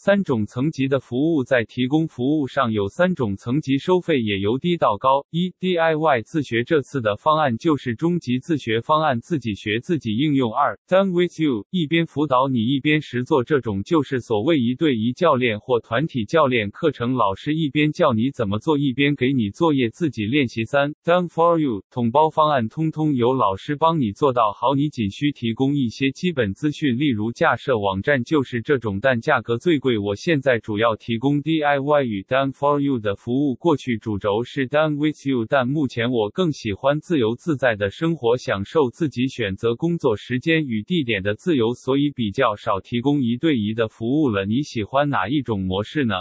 三种层级的服务在提供服务上有三种层级收费，也由低到高。一、DIY 自学，这次的方案就是中级自学方案，自己学自己应用。二、Done with you，一边辅导你一边实做，这种就是所谓一对一教练或团体教练课程，老师一边教你怎么做，一边给你作业自己练习。三、Done for you，统包方案，通通由老师帮你做到好，你仅需提供一些基本资讯，例如架设网站，就是这种，但价格最贵。我现在主要提供 DIY 与 Done for you 的服务，过去主轴是 Done with you，但目前我更喜欢自由自在的生活，享受自己选择工作时间与地点的自由，所以比较少提供一对一的服务了。你喜欢哪一种模式呢？